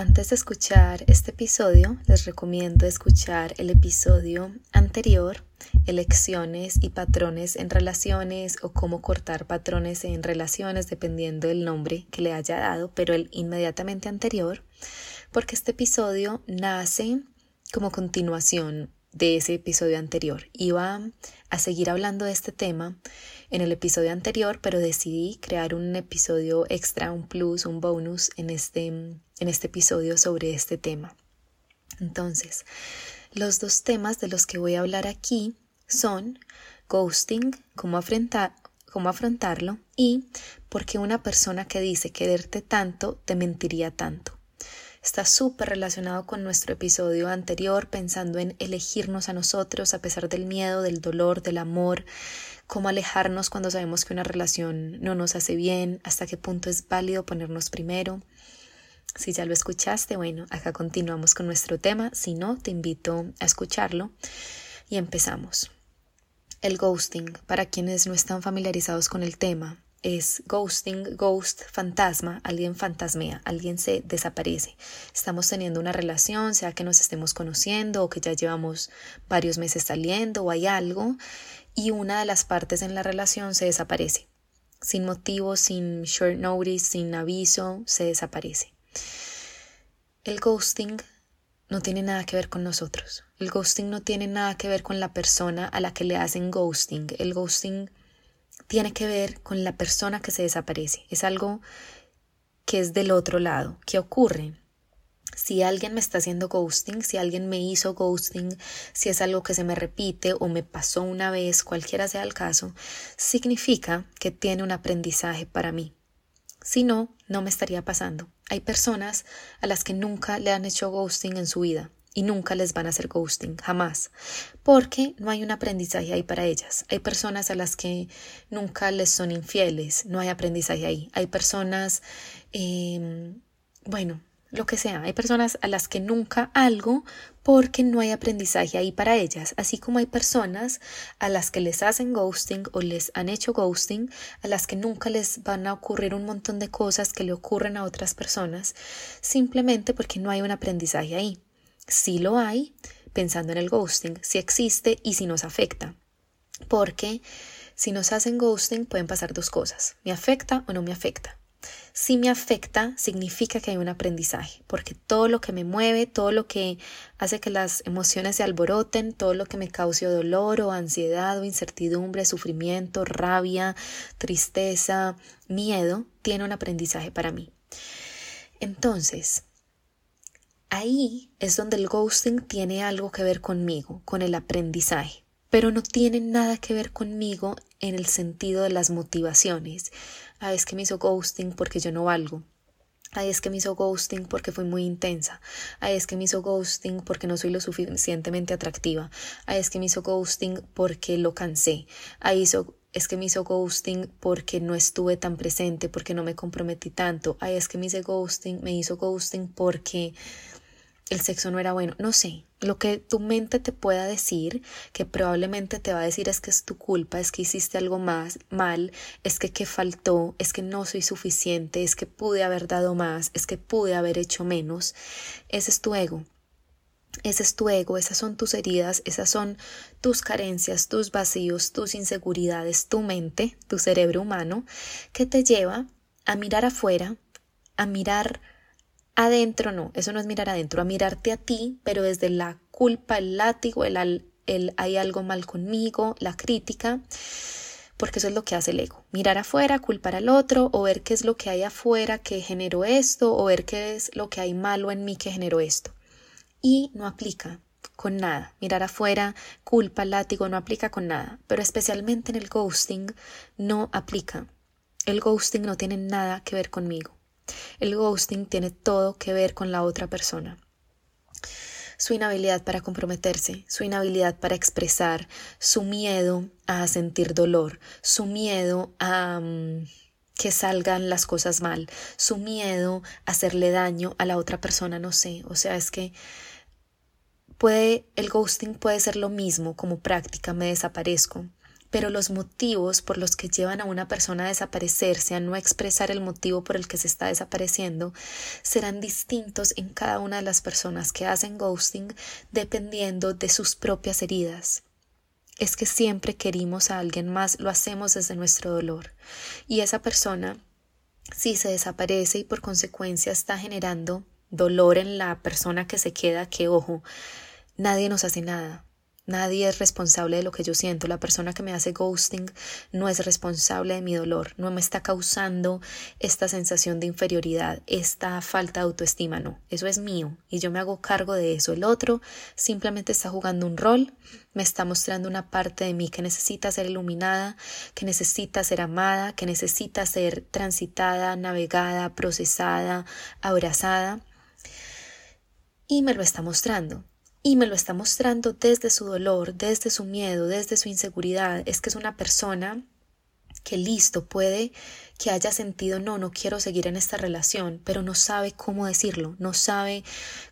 Antes de escuchar este episodio, les recomiendo escuchar el episodio anterior, elecciones y patrones en relaciones o cómo cortar patrones en relaciones dependiendo del nombre que le haya dado, pero el inmediatamente anterior, porque este episodio nace como continuación de ese episodio anterior. Iba a seguir hablando de este tema en el episodio anterior, pero decidí crear un episodio extra, un plus, un bonus en este, en este episodio sobre este tema. Entonces, los dos temas de los que voy a hablar aquí son ghosting, cómo, cómo afrontarlo y por qué una persona que dice quererte tanto te mentiría tanto está súper relacionado con nuestro episodio anterior, pensando en elegirnos a nosotros a pesar del miedo, del dolor, del amor, cómo alejarnos cuando sabemos que una relación no nos hace bien, hasta qué punto es válido ponernos primero. Si ya lo escuchaste, bueno, acá continuamos con nuestro tema, si no, te invito a escucharlo y empezamos. El ghosting, para quienes no están familiarizados con el tema, es ghosting, ghost, fantasma, alguien fantasmea, alguien se desaparece. Estamos teniendo una relación, sea que nos estemos conociendo o que ya llevamos varios meses saliendo o hay algo y una de las partes en la relación se desaparece. Sin motivo, sin short notice, sin aviso, se desaparece. El ghosting no tiene nada que ver con nosotros. El ghosting no tiene nada que ver con la persona a la que le hacen ghosting. El ghosting tiene que ver con la persona que se desaparece. Es algo que es del otro lado. ¿Qué ocurre? Si alguien me está haciendo ghosting, si alguien me hizo ghosting, si es algo que se me repite o me pasó una vez, cualquiera sea el caso, significa que tiene un aprendizaje para mí. Si no, no me estaría pasando. Hay personas a las que nunca le han hecho ghosting en su vida y nunca les van a hacer ghosting, jamás, porque no hay un aprendizaje ahí para ellas. Hay personas a las que nunca les son infieles, no hay aprendizaje ahí. Hay personas, em, bueno, lo que sea, hay personas a las que nunca algo porque no hay aprendizaje ahí para ellas, así como hay personas a las que les hacen ghosting o les han hecho ghosting, a las que nunca les van a ocurrir un montón de cosas que le ocurren a otras personas, simplemente porque no hay un aprendizaje ahí si lo hay, pensando en el ghosting, si existe y si nos afecta. Porque si nos hacen ghosting pueden pasar dos cosas, me afecta o no me afecta. Si me afecta, significa que hay un aprendizaje, porque todo lo que me mueve, todo lo que hace que las emociones se alboroten, todo lo que me cause dolor o ansiedad o incertidumbre, sufrimiento, rabia, tristeza, miedo, tiene un aprendizaje para mí. Entonces, Ahí es donde el ghosting tiene algo que ver conmigo, con el aprendizaje, pero no tiene nada que ver conmigo en el sentido de las motivaciones. Ah, es que me hizo ghosting porque yo no valgo. Ay, es que me hizo ghosting porque fui muy intensa. Ay, es que me hizo ghosting porque no soy lo suficientemente atractiva. Ay, es que me hizo ghosting porque lo cansé. Ay, es que me hizo ghosting porque no estuve tan presente, porque no me comprometí tanto. Ay, es que me hizo ghosting, me hizo ghosting porque el sexo no era bueno, no sé, lo que tu mente te pueda decir, que probablemente te va a decir es que es tu culpa, es que hiciste algo más mal, es que que faltó, es que no soy suficiente, es que pude haber dado más, es que pude haber hecho menos, ese es tu ego. Ese es tu ego, esas son tus heridas, esas son tus carencias, tus vacíos, tus inseguridades, tu mente, tu cerebro humano, que te lleva a mirar afuera, a mirar adentro no, eso no es mirar adentro, a mirarte a ti, pero desde la culpa, el látigo, el, el hay algo mal conmigo, la crítica, porque eso es lo que hace el ego. Mirar afuera, culpar al otro, o ver qué es lo que hay afuera que generó esto, o ver qué es lo que hay malo en mí que generó esto. Y no aplica con nada. Mirar afuera, culpa, látigo, no aplica con nada. Pero especialmente en el ghosting no aplica. El ghosting no tiene nada que ver conmigo. El ghosting tiene todo que ver con la otra persona. Su inhabilidad para comprometerse, su inhabilidad para expresar, su miedo a sentir dolor, su miedo a mm, que salgan las cosas mal, su miedo a hacerle daño a la otra persona, no sé, o sea, es que puede el ghosting puede ser lo mismo como práctica, me desaparezco, pero los motivos por los que llevan a una persona a desaparecerse, a no expresar el motivo por el que se está desapareciendo, serán distintos en cada una de las personas que hacen ghosting dependiendo de sus propias heridas. Es que siempre querimos a alguien más, lo hacemos desde nuestro dolor. Y esa persona, si se desaparece y por consecuencia está generando dolor en la persona que se queda, que ojo, nadie nos hace nada. Nadie es responsable de lo que yo siento. La persona que me hace ghosting no es responsable de mi dolor, no me está causando esta sensación de inferioridad, esta falta de autoestima, no. Eso es mío y yo me hago cargo de eso. El otro simplemente está jugando un rol, me está mostrando una parte de mí que necesita ser iluminada, que necesita ser amada, que necesita ser transitada, navegada, procesada, abrazada. Y me lo está mostrando y me lo está mostrando desde su dolor, desde su miedo, desde su inseguridad. Es que es una persona que listo puede que haya sentido no, no quiero seguir en esta relación, pero no sabe cómo decirlo, no sabe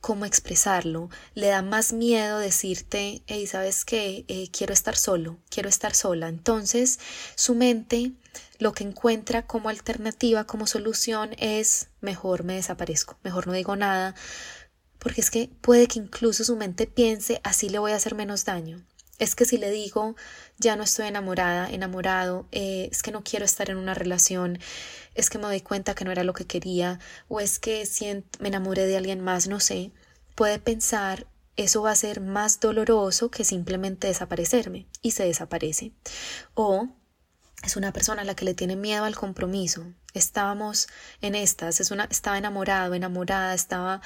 cómo expresarlo, le da más miedo decirte, hey, sabes qué, eh, quiero estar solo, quiero estar sola. Entonces, su mente lo que encuentra como alternativa, como solución es mejor me desaparezco, mejor no digo nada, porque es que puede que incluso su mente piense así le voy a hacer menos daño. Es que si le digo ya no estoy enamorada, enamorado, eh, es que no quiero estar en una relación, es que me doy cuenta que no era lo que quería, o es que si me enamoré de alguien más, no sé, puede pensar eso va a ser más doloroso que simplemente desaparecerme y se desaparece. O es una persona a la que le tiene miedo al compromiso. Estábamos en estas, es una, estaba enamorado, enamorada, estaba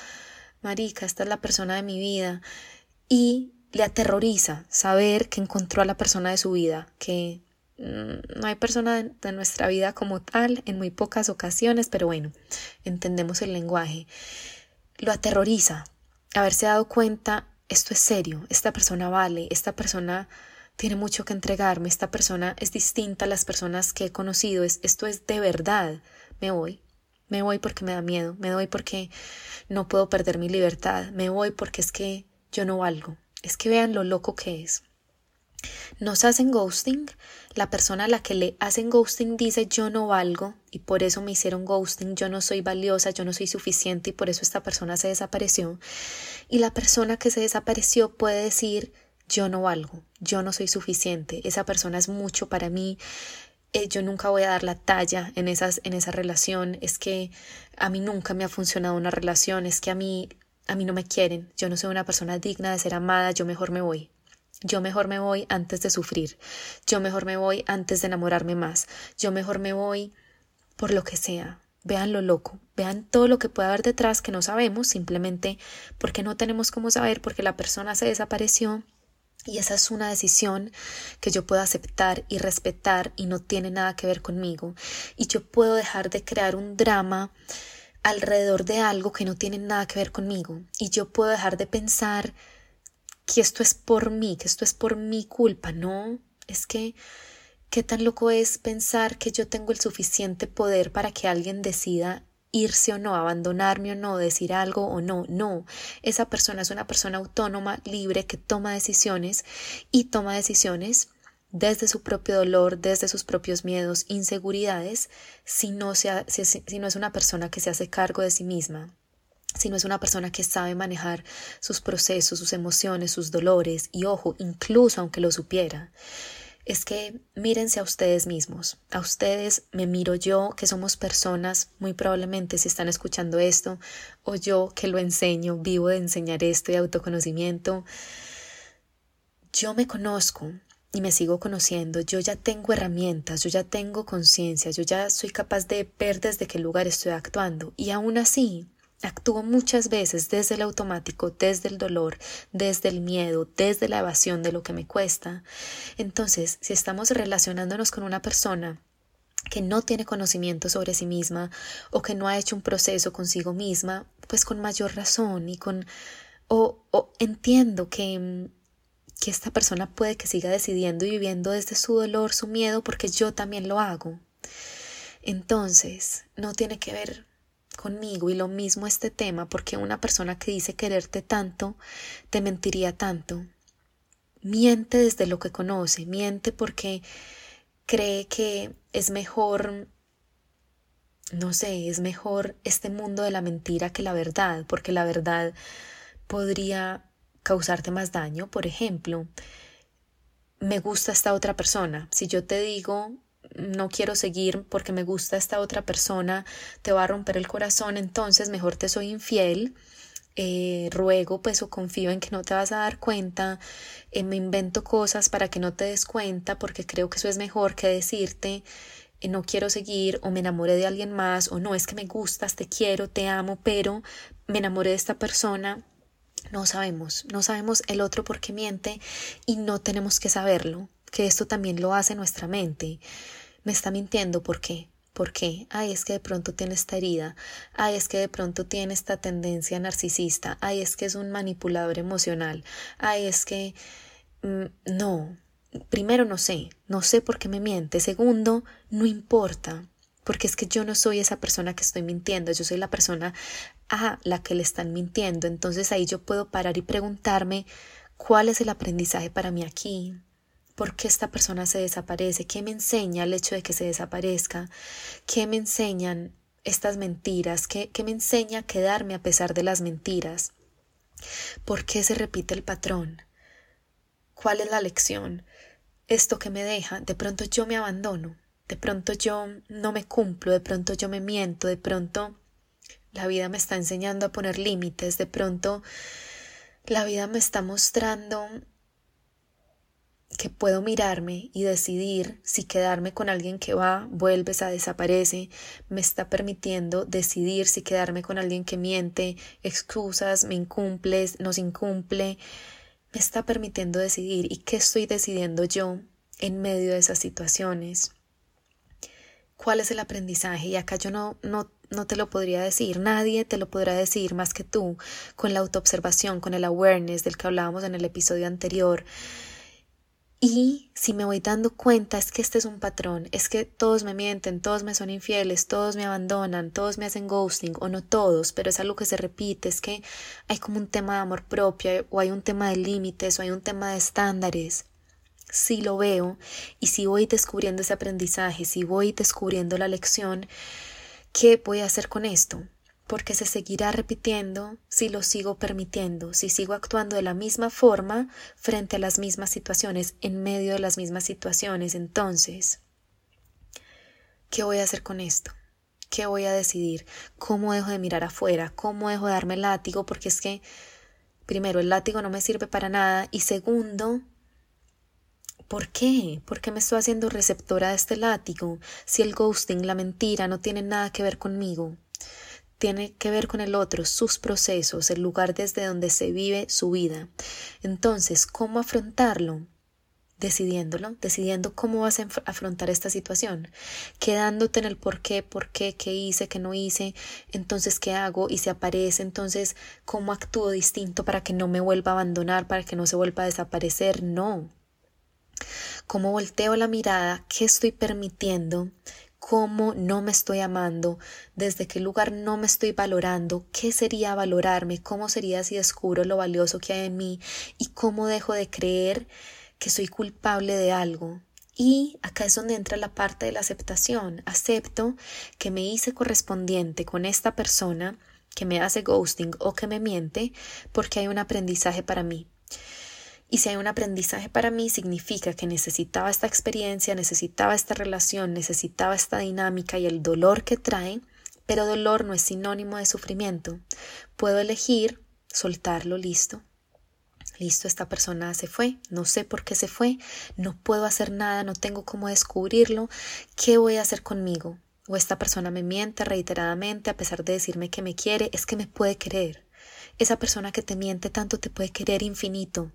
marica, esta es la persona de mi vida. Y le aterroriza saber que encontró a la persona de su vida, que mm, no hay persona de, nuestra vida como tal en muy pocas ocasiones, pero bueno, entendemos el lenguaje. Lo aterroriza haberse dado cuenta, esto es serio, esta persona vale, esta persona tiene mucho que entregarme, esta persona es distinta a las personas que he conocido, esto es de verdad, me voy, me voy porque me da miedo, me voy porque no puedo perder mi libertad, me voy porque es que yo no valgo. Es que vean lo loco que es. Nos hacen ghosting, la persona a la que le hacen ghosting dice yo no valgo y por eso me hicieron ghosting, yo no soy valiosa, yo no soy suficiente y por eso esta persona se desapareció. Y la persona que se desapareció puede decir yo no valgo, yo no soy suficiente, esa persona es mucho para mí, eh, yo nunca voy a dar la talla en, esas, en esa relación, es que a mí nunca me ha funcionado una relación, es que a mí, a mí no me quieren, yo no soy una persona digna de ser amada, yo mejor me voy. Yo mejor me voy antes de sufrir, yo mejor me voy antes de enamorarme más, yo mejor me voy por lo que sea. Vean lo loco, vean todo lo que puede haber detrás que no sabemos, simplemente porque no tenemos cómo saber, porque la persona se desapareció y esa es una decisión que yo puedo aceptar y respetar y no tiene nada que ver conmigo. Y yo puedo dejar de crear un drama alrededor de algo que no tiene nada que ver conmigo. Y yo puedo dejar de pensar que esto es por mí, que esto es por mi culpa. No, es que qué tan loco es pensar que yo tengo el suficiente poder para que alguien decida irse o no, abandonarme o no, decir algo o no, no. Esa persona es una persona autónoma, libre, que toma decisiones y toma decisiones desde su propio dolor, desde sus propios miedos, inseguridades, si no, sea, si, no es una persona que se hace cargo de sí misma, si no es una persona que sabe manejar sus procesos, sus emociones, sus dolores, y ojo, incluso aunque lo supiera, es que mírense a ustedes mismos. A ustedes me miro yo, que somos personas, muy probablemente si están escuchando esto, o yo que lo enseño, vivo de enseñar esto y autoconocimiento. Yo me conozco y me sigo conociendo, yo ya tengo herramientas, yo ya tengo conciencia, yo ya soy capaz de ver desde qué lugar estoy actuando y aún así Actúo muchas veces desde el automático, desde el dolor, desde el miedo, desde la evasión de lo que me cuesta. Entonces, si estamos relacionándonos con una persona que no tiene conocimiento sobre sí misma o que no ha hecho un proceso consigo misma, pues con mayor razón y con o, o entiendo que que esta persona puede que siga decidiendo y viviendo desde su dolor, su miedo, porque yo también lo hago. Entonces, no tiene que ver conmigo y lo mismo este tema porque una persona que dice quererte tanto te mentiría tanto. miente desde lo que conoce, miente porque cree que es mejor, no sé, es mejor este mundo de la mentira que la verdad, porque la verdad podría causarte más daño. Por ejemplo, me gusta esta otra persona. Si yo te digo no quiero seguir porque me gusta esta otra persona, te va a romper el corazón, entonces mejor te soy infiel. Eh, ruego pues o confío en que no te vas a dar cuenta, eh, me invento cosas para que no te des cuenta porque creo que eso es mejor que decirte eh, no quiero seguir o me enamoré de alguien más o no es que me gustas, te quiero, te amo, pero me enamoré de esta persona no sabemos, no sabemos el otro por qué miente y no tenemos que saberlo, que esto también lo hace nuestra mente. Me está mintiendo, ¿por qué? ¿Por qué? Ay, es que de pronto tiene esta herida. Ay, es que de pronto tiene esta tendencia narcisista. Ay, es que es un manipulador emocional. Ay, es que... Mm, no. Primero, no sé. No sé por qué me miente. Segundo, no importa porque es que yo no soy esa persona que estoy mintiendo, yo soy la persona a la que le están mintiendo. Entonces ahí yo puedo parar y preguntarme cuál es el aprendizaje para mí aquí. ¿Por qué esta persona se desaparece? ¿Qué me enseña el hecho de que se desaparezca? ¿Qué me enseñan estas mentiras? ¿Qué, qué me enseña quedarme a pesar de las mentiras? ¿Por qué se repite el patrón? ¿Cuál es la lección? Esto que me deja, de pronto yo me abandono, de pronto yo no me cumplo, de pronto yo me miento, de pronto la vida me está enseñando a poner límites, de pronto la vida me está mostrando que puedo mirarme y decidir si quedarme con alguien que va, vuelves a desaparece, me está permitiendo decidir si quedarme con alguien que miente, excusas, me incumples, nos incumple, me está permitiendo decidir. Y qué estoy decidiendo yo en medio de esas situaciones cuál es el aprendizaje y acá yo no, no, no te lo podría decir, nadie te lo podrá decir más que tú, con la autoobservación, con el awareness del que hablábamos en el episodio anterior. Y si me voy dando cuenta es que este es un patrón, es que todos me mienten, todos me son infieles, todos me abandonan, todos me hacen ghosting, o no todos, pero es algo que se repite, es que hay como un tema de amor propio, o hay un tema de límites, o hay un tema de estándares si lo veo y si voy descubriendo ese aprendizaje, si voy descubriendo la lección, ¿qué voy a hacer con esto? Porque se seguirá repitiendo si lo sigo permitiendo, si sigo actuando de la misma forma frente a las mismas situaciones, en medio de las mismas situaciones. Entonces, ¿qué voy a hacer con esto? ¿Qué voy a decidir? ¿Cómo dejo de mirar afuera? ¿Cómo dejo de darme el látigo? Porque es que, primero, el látigo no me sirve para nada y segundo, ¿Por qué? ¿Por qué me estoy haciendo receptora de este látigo si el ghosting, la mentira, no tiene nada que ver conmigo? Tiene que ver con el otro, sus procesos, el lugar desde donde se vive su vida. Entonces, ¿cómo afrontarlo? decidiéndolo, decidiendo cómo vas a afrontar esta situación, quedándote en el por qué, por qué, qué hice, qué no hice, entonces qué hago y se aparece, entonces cómo actúo distinto para que no me vuelva a abandonar, para que no se vuelva a desaparecer, no. Cómo volteo la mirada, qué estoy permitiendo, cómo no me estoy amando, desde qué lugar no me estoy valorando, qué sería valorarme, cómo sería si descubro lo valioso que hay en mí y cómo dejo de creer que soy culpable de algo. Y acá es donde entra la parte de la aceptación. Acepto que me hice correspondiente con esta persona que me hace ghosting o que me miente porque hay un aprendizaje para mí. Y si hay un aprendizaje para mí, significa que necesitaba esta experiencia, necesitaba esta relación, necesitaba esta dinámica y el dolor que trae, pero dolor no es sinónimo de sufrimiento. Puedo elegir soltarlo, listo. Listo, esta persona se fue, no sé por qué se fue, no puedo hacer nada, no tengo cómo descubrirlo, ¿qué voy a hacer conmigo? O esta persona me miente reiteradamente a pesar de decirme que me quiere, es que me puede querer. Esa persona que te miente tanto te puede querer infinito,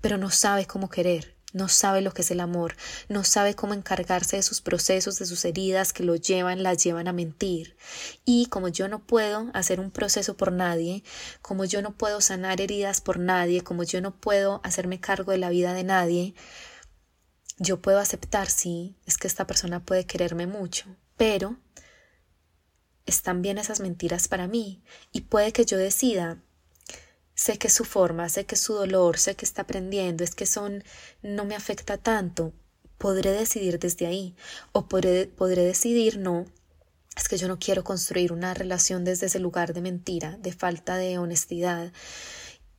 pero no sabe cómo querer, no sabe lo que es el amor, no sabe cómo encargarse de sus procesos, de sus heridas que lo llevan, las llevan a mentir. Y como yo no puedo hacer un proceso por nadie, como yo no puedo sanar heridas por nadie, como yo no puedo hacerme cargo de la vida de nadie, yo puedo aceptar, sí, es que esta persona puede quererme mucho, pero están bien esas mentiras para mí y puede que yo decida sé que su forma, sé que es su dolor, sé que está aprendiendo, es que son, no me afecta tanto, podré decidir desde ahí o podré, podré decidir no, es que yo no quiero construir una relación desde ese lugar de mentira, de falta de honestidad.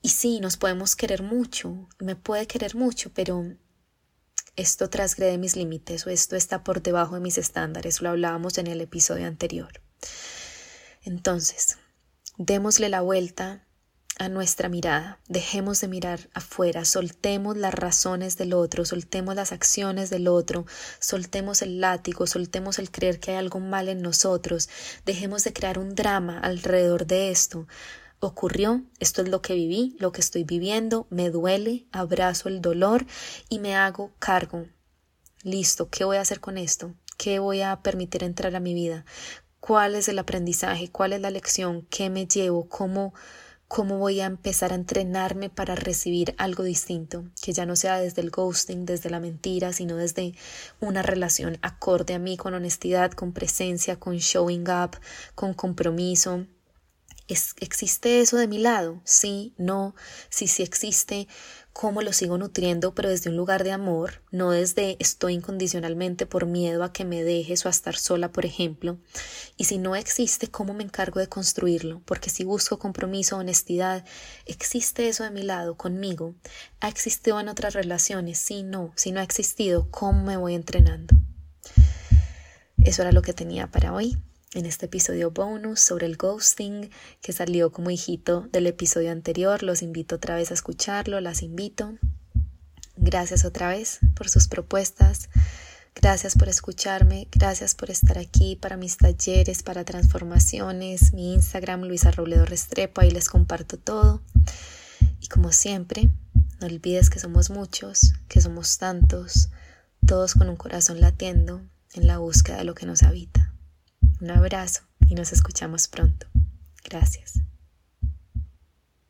Y sí, nos podemos querer mucho, me puede querer mucho, pero esto trasgrede mis límites o esto está por debajo de mis estándares, lo hablábamos en el episodio anterior. Entonces, démosle la vuelta a nuestra mirada, dejemos de mirar afuera, soltemos las razones del otro, soltemos las acciones del otro, soltemos el látigo, soltemos el creer que hay algo mal en nosotros, dejemos de crear un drama alrededor de esto. Ocurrió, esto es lo que viví, lo que estoy viviendo, me duele, abrazo el dolor y me hago cargo. Listo, ¿qué voy a hacer con esto? ¿Qué voy a permitir entrar a mi vida? ¿Cuál es el aprendizaje? ¿Cuál es la lección? ¿Qué me llevo? ¿Cómo cómo voy a empezar a entrenarme para recibir algo distinto, que ya no sea desde el ghosting, desde la mentira, sino desde una relación acorde a mí, con honestidad, con presencia, con showing up, con compromiso. ¿Existe eso de mi lado? Sí, no, sí, sí existe cómo lo sigo nutriendo, pero desde un lugar de amor, no desde estoy incondicionalmente por miedo a que me dejes o a estar sola, por ejemplo. Y si no existe, ¿cómo me encargo de construirlo? Porque si busco compromiso, honestidad, ¿existe eso de mi lado, conmigo? ¿Ha existido en otras relaciones? Sí, no. Si no ha existido, ¿cómo me voy entrenando? Eso era lo que tenía para hoy en este episodio bonus sobre el ghosting que salió como hijito del episodio anterior. Los invito otra vez a escucharlo, las invito. Gracias otra vez por sus propuestas. Gracias por escucharme, gracias por estar aquí para mis talleres, para transformaciones, mi Instagram Luisa Robledo Restrepo, ahí les comparto todo. Y como siempre, no olvides que somos muchos, que somos tantos, todos con un corazón latiendo en la búsqueda de lo que nos habita. Un abrazo y nos escuchamos pronto. Gracias.